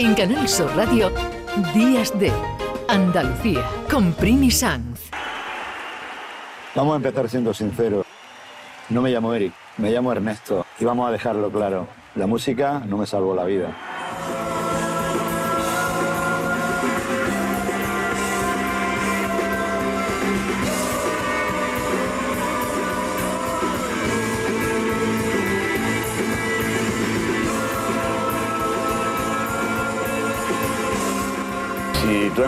En Canal Sur Radio, Días de Andalucía, con Primi Sanz. Vamos a empezar siendo sinceros. No me llamo Eric, me llamo Ernesto. Y vamos a dejarlo claro. La música no me salvó la vida.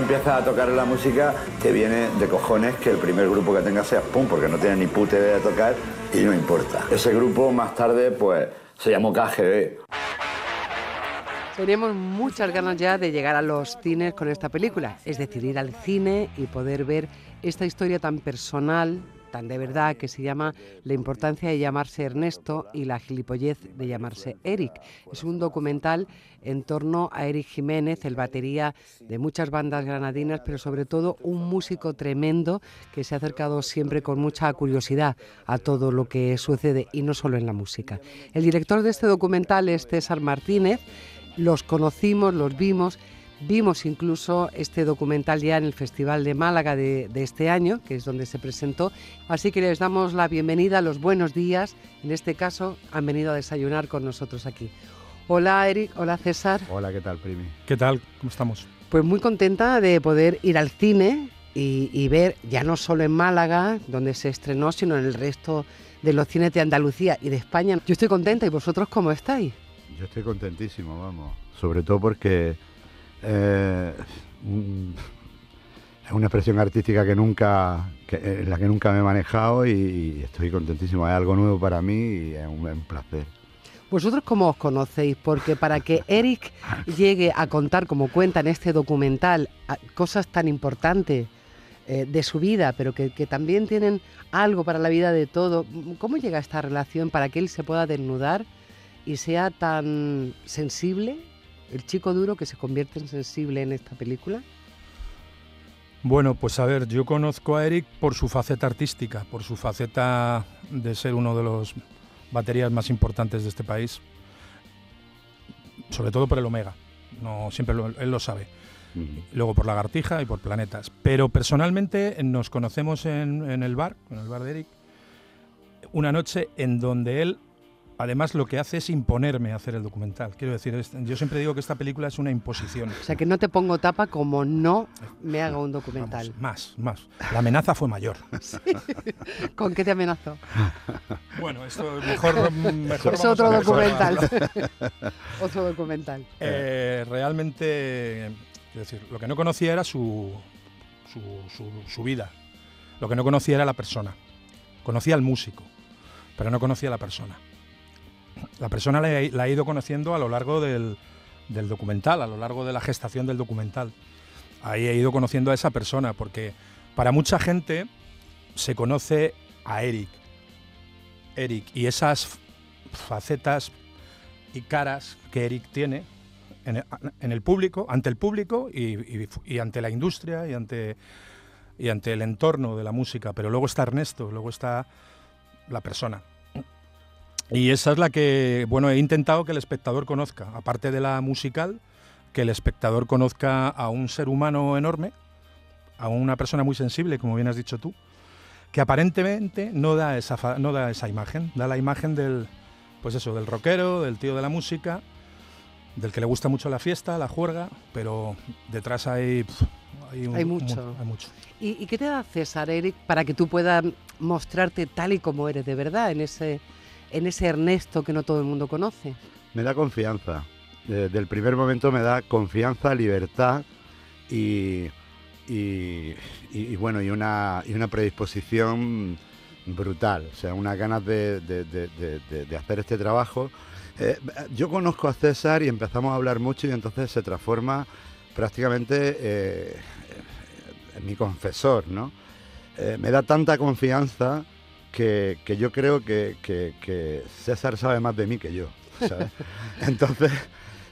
Empiezas a tocar la música, te viene de cojones que el primer grupo que tengas sea Pum, porque no tienes ni puta idea de tocar y no importa. Ese grupo más tarde, pues, se llamó KGB. Teníamos muchas ganas ya de llegar a los cines con esta película, es decir, ir al cine y poder ver esta historia tan personal, tan de verdad, que se llama La importancia de llamarse Ernesto y la gilipollez de llamarse Eric. Es un documental en torno a Eric Jiménez, el batería de muchas bandas granadinas, pero sobre todo un músico tremendo que se ha acercado siempre con mucha curiosidad a todo lo que sucede y no solo en la música. El director de este documental es César Martínez los conocimos, los vimos, vimos incluso este documental ya en el Festival de Málaga de, de, este año, que es donde se presentó. Así que les damos la bienvenida, los buenos días. En este caso, han venido a desayunar con nosotros aquí. Hola Eric, hola César. Hola, ¿qué tal, Primi? ¿Qué tal? ¿Cómo estamos? Pues muy contenta de poder ir al cine y, y ver, ya no solo en Málaga, donde se estrenó, sino en el resto de los cines de Andalucía y de España. Yo estoy contenta, ¿y vosotros cómo estáis? Yo estoy contentísimo, vamos. Sobre todo porque eh, es una expresión artística que nunca, que, en la que nunca me he manejado y, y, estoy contentísimo. Es algo nuevo para mí y es un, un placer. ¿Vosotros cómo os conocéis? Porque para que Eric llegue a contar, como cuenta en este documental, cosas tan importantes eh, de su vida, pero que, que, también tienen algo para la vida de todo, ¿cómo llega esta relación para que él se pueda desnudar y sea tan sensible, el chico duro que se convierte en sensible en esta película? Bueno, pues a ver, yo conozco a Eric por su faceta artística, por su faceta de ser uno de los baterías más importantes de este país, sobre todo por el Omega, no siempre lo, él lo sabe. Uh -huh. Luego por Lagartija y por Planetas. Pero personalmente nos conocemos en, en el bar, en el bar de Eric, una noche en donde él además lo que hace es imponerme a hacer el documental. Quiero decir, yo siempre digo que esta película es una imposición. O sea, que no te pongo tapa como no me haga un documental. Vamos, más, más. La amenaza fue mayor. Sí. ¿Con qué te amenazó? Bueno, esto mejor, mejor es otro documental. otro documental. Eh, realmente, quiero decir, lo que no conocía era su, su, su, su vida. Lo que no conocía era la persona. Conocía al músico, pero no conocía a la persona la persona la la he, ido conociendo a lo largo del, documental, a lo largo de la gestación del documental. Ahí he ido conociendo a esa persona, porque para mucha gente se conoce a Eric. Eric y esas facetas y caras que Eric tiene en el, público, ante el público y, ante la industria y ante el entorno de la música. Pero luego está Ernesto, luego está la persona. Y esa es la que, bueno, he intentado que el espectador conozca, aparte de la musical, que el espectador conozca a un ser humano enorme, a una persona muy sensible, como bien has dicho tú, que aparentemente no da esa, no da esa imagen, da la imagen del, pues eso, del rockero, del tío de la música, del que le gusta mucho la fiesta, la juerga, pero detrás hay, pff, hay, un, hay, mucho. hay mucho. ¿Y, ¿Y qué te da César, Eric, para que tú puedas mostrarte tal y como eres de verdad en ese en ese Ernesto que no todo el mundo conoce? Me da confianza. Desde el primer momento me da confianza, libertad y, bueno, y una, predisposición brutal. O sea, unas ganas de, hacer este trabajo. Eh, yo conozco a César y empezamos a hablar mucho y entonces se transforma prácticamente eh, en mi confesor, ¿no? Eh, me da tanta confianza que, que yo creo que, que, que, César sabe más de mí que yo. ¿sabes? Entonces,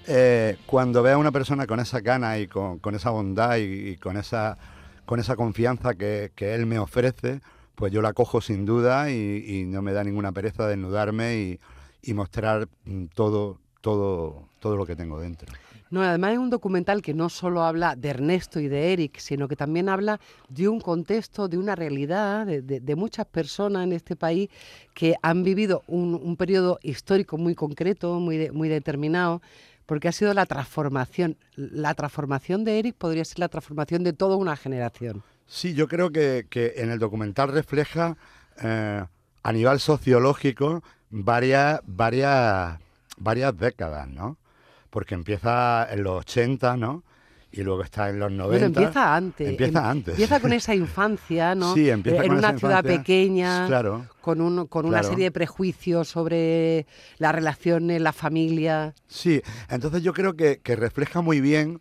eh, cuando veo a una persona con esa gana y con, con esa bondad y, y, con, esa, con esa confianza que, él me ofrece, pues yo la cojo sin duda y, y no me da ninguna pereza desnudarme y, y mostrar todo, todo, todo lo que tengo dentro. No, además es un documental que no solo habla de Ernesto y de Eric, sino que también habla de un contexto, de una realidad, de, muchas personas en este país que han vivido un, periodo histórico muy concreto, muy, muy determinado, porque ha sido la transformación. La transformación de Eric podría ser la transformación de toda una generación. Sí, yo creo que, en el documental refleja eh, a nivel sociológico varias, varias, varias décadas, ¿no? Porque empieza en los 80, ¿no? Y luego está en los 90. Pero empieza antes. Empieza em, antes. Empieza con esa infancia, ¿no? Sí, empieza en una ciudad pequeña, claro, con, un, con una serie de prejuicios sobre las relaciones, la familia. Sí, entonces yo creo que, refleja muy bien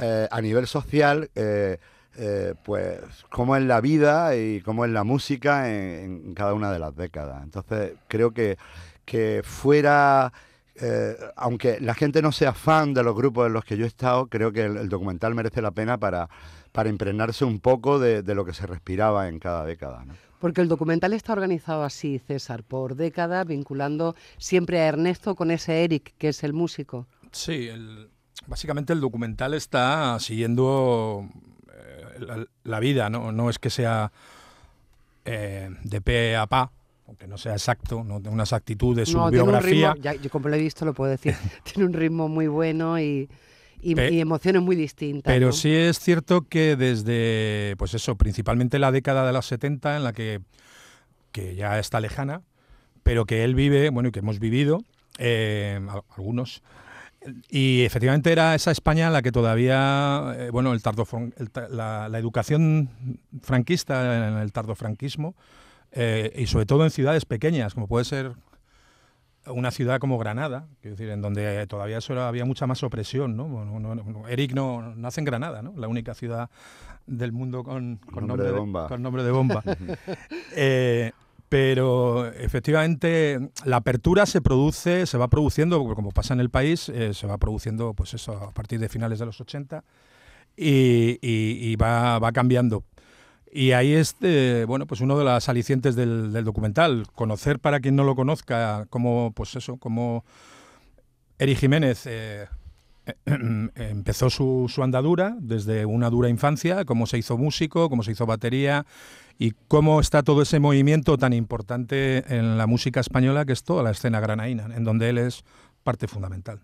eh, a nivel social, eh, eh, pues, cómo es la vida y cómo es la música en, en cada una de las décadas. Entonces creo que, que fuera eh, aunque la gente no sea fan de los grupos en los que yo he estado, creo que el, documental merece la pena para, para impregnarse un poco de, lo que se respiraba en cada década. Porque el documental está organizado así, César, por décadas, vinculando siempre a Ernesto con ese Eric, que es el músico. Sí, básicamente el documental está siguiendo eh, la, vida, ¿no? no es que sea eh, de pe a pa, aunque no sea exacto, no una exactitud de su biografía. yo como lo he visto lo puedo decir, tiene un ritmo muy bueno y, emociones muy distintas. Pero sí es cierto que desde, pues eso, principalmente la década de los 70, en la que, que ya está lejana, pero que él vive, bueno, y que hemos vivido, eh, algunos, y efectivamente era esa España en la que todavía, eh, bueno, el tardo, la, la, educación franquista en el tardofranquismo eh, y sobre todo en ciudades pequeñas, como puede ser una ciudad como Granada, decir, en donde todavía había mucha más opresión. ¿no? Eric no, nace en Granada, ¿no? la única ciudad del mundo con, nombre, de, bomba. Con nombre de bomba. Eh, pero efectivamente la apertura se produce, se va produciendo, como pasa en el país, eh, se va produciendo pues eso, a partir de finales de los 80 y, va, va cambiando. Y ahí es, bueno, pues uno de las alicientes del, documental, conocer para quien no lo conozca, cómo, pues eso, cómo Eri Jiménez eh, empezó su, andadura desde una dura infancia, cómo se hizo músico, cómo se hizo batería y cómo está todo ese movimiento tan importante en la música española que es toda la escena granaína, en donde él es parte fundamental.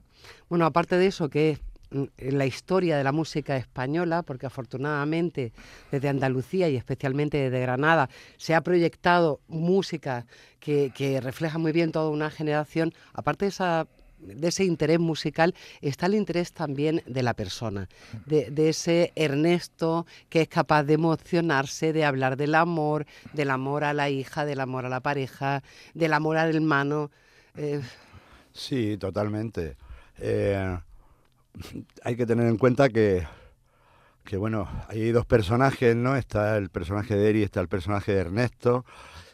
Bueno, aparte de eso, que en la historia de la música española, porque afortunadamente desde Andalucía y especialmente desde Granada se ha proyectado música que, refleja muy bien toda una generación, aparte de esa de ese interés musical está el interés también de la persona, de, ese Ernesto que es capaz de emocionarse, de hablar del amor, del amor a la hija, del amor a la pareja, del amor al hermano. Eh. Sí, totalmente. Eh, hay que tener en cuenta que, que, bueno, hay dos personajes, ¿no? Está el personaje de Eri, está el personaje de Ernesto.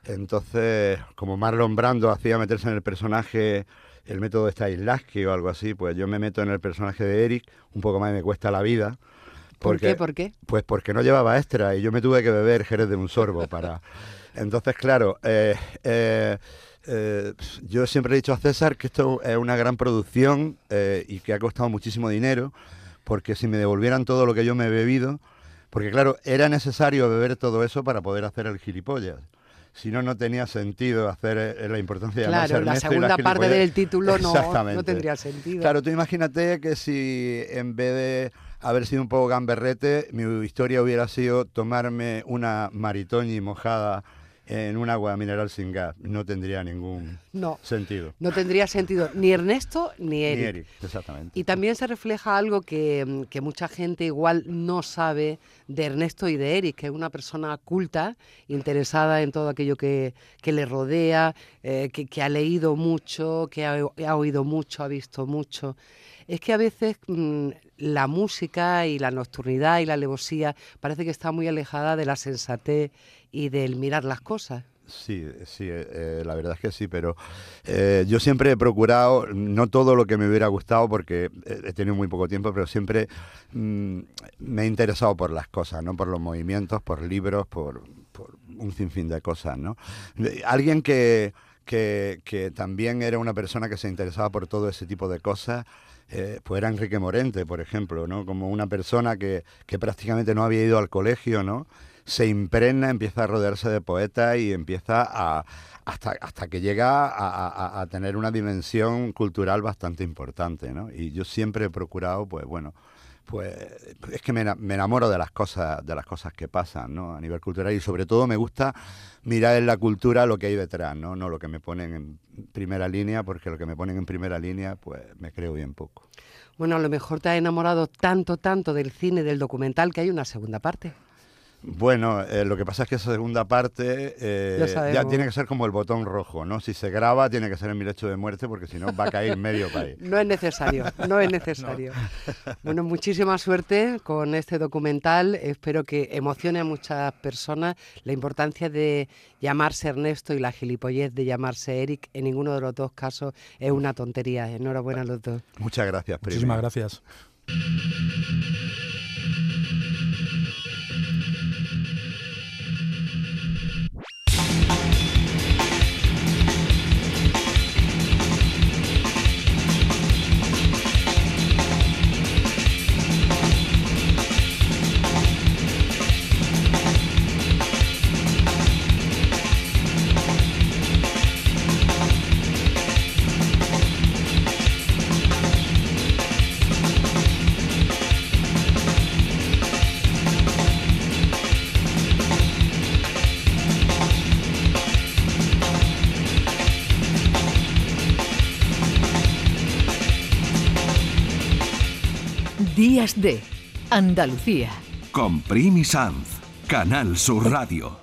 Entonces, como Marlon Brando hacía meterse en el personaje el método de Stanislavski o algo así, pues yo me meto en el personaje de Eric, un poco más me cuesta la vida. Porque, ¿Por qué? ¿Por qué? Pues porque no llevaba extra y yo me tuve que beber Jerez de un sorbo para... Entonces, claro, eh, eh, eh, yo siempre he dicho a César que esto es una gran producción eh, y que ha costado muchísimo dinero, porque si me devolvieran todo lo que yo me he bebido, porque claro, era necesario beber todo eso para poder hacer el gilipollas. Si no, no tenía sentido hacer eh, la importancia de Claro, la segunda parte del título no, no tendría sentido. Claro, tú imagínate que si en vez de haber sido un poco gamberrete, mi historia hubiera sido tomarme una maritoñi mojada en un agua mineral sin gas. No tendría ningún sentido. No tendría sentido ni Ernesto ni Eric. Ni Eric, exactamente. Y también se refleja algo que, mucha gente igual no sabe de Ernesto y de Eric, que es una persona culta, interesada en todo aquello que, le rodea, eh, que, ha leído mucho, que ha, oído mucho, ha visto mucho. Es que a veces mm, la música y la nocturnidad y la alevosía parece que está muy alejada de la sensatez y del mirar las cosas. Sí, sí, eh, eh, la verdad es que sí, pero eh, yo siempre he procurado, no todo lo que me hubiera gustado porque he tenido muy poco tiempo, pero siempre mm, me he interesado por las cosas, ¿no? Por los movimientos, por libros, por, un sinfín de cosas, ¿no? Alguien que, que, que, también era una persona que se interesaba por todo ese tipo de cosas eh, pues era Enrique Morente, por ejemplo, ¿no? Como una persona que, que prácticamente no había ido al colegio, ¿no? Se impregna, empieza a rodearse de poetas y empieza a, hasta, hasta que llega a, a, tener una dimensión cultural bastante importante, ¿no? Y yo siempre he procurado, pues bueno, pues es que me, enamoro de las cosas de las cosas que pasan ¿no? a nivel cultural y sobre todo me gusta mirar en la cultura lo que hay detrás no no lo que me ponen en primera línea porque lo que me ponen en primera línea pues me creo bien poco. Bueno a lo mejor te ha enamorado tanto tanto del cine del documental que hay una segunda parte bueno, eh, lo que pasa es que esa segunda parte eh, ya tiene que ser como el botón rojo, ¿no? Si se graba tiene que ser en mi lecho de muerte porque si no va a caer medio país. No es necesario, no es necesario. Bueno, muchísima suerte con este documental. Espero que emocione a muchas personas la importancia de llamarse Ernesto y la gilipollez de llamarse Eric. En ninguno de los dos casos es una tontería. Enhorabuena a los dos. Muchas gracias, Muchísimas gracias. De Andalucía. Con Primi Sanz, Canal Sur Radio.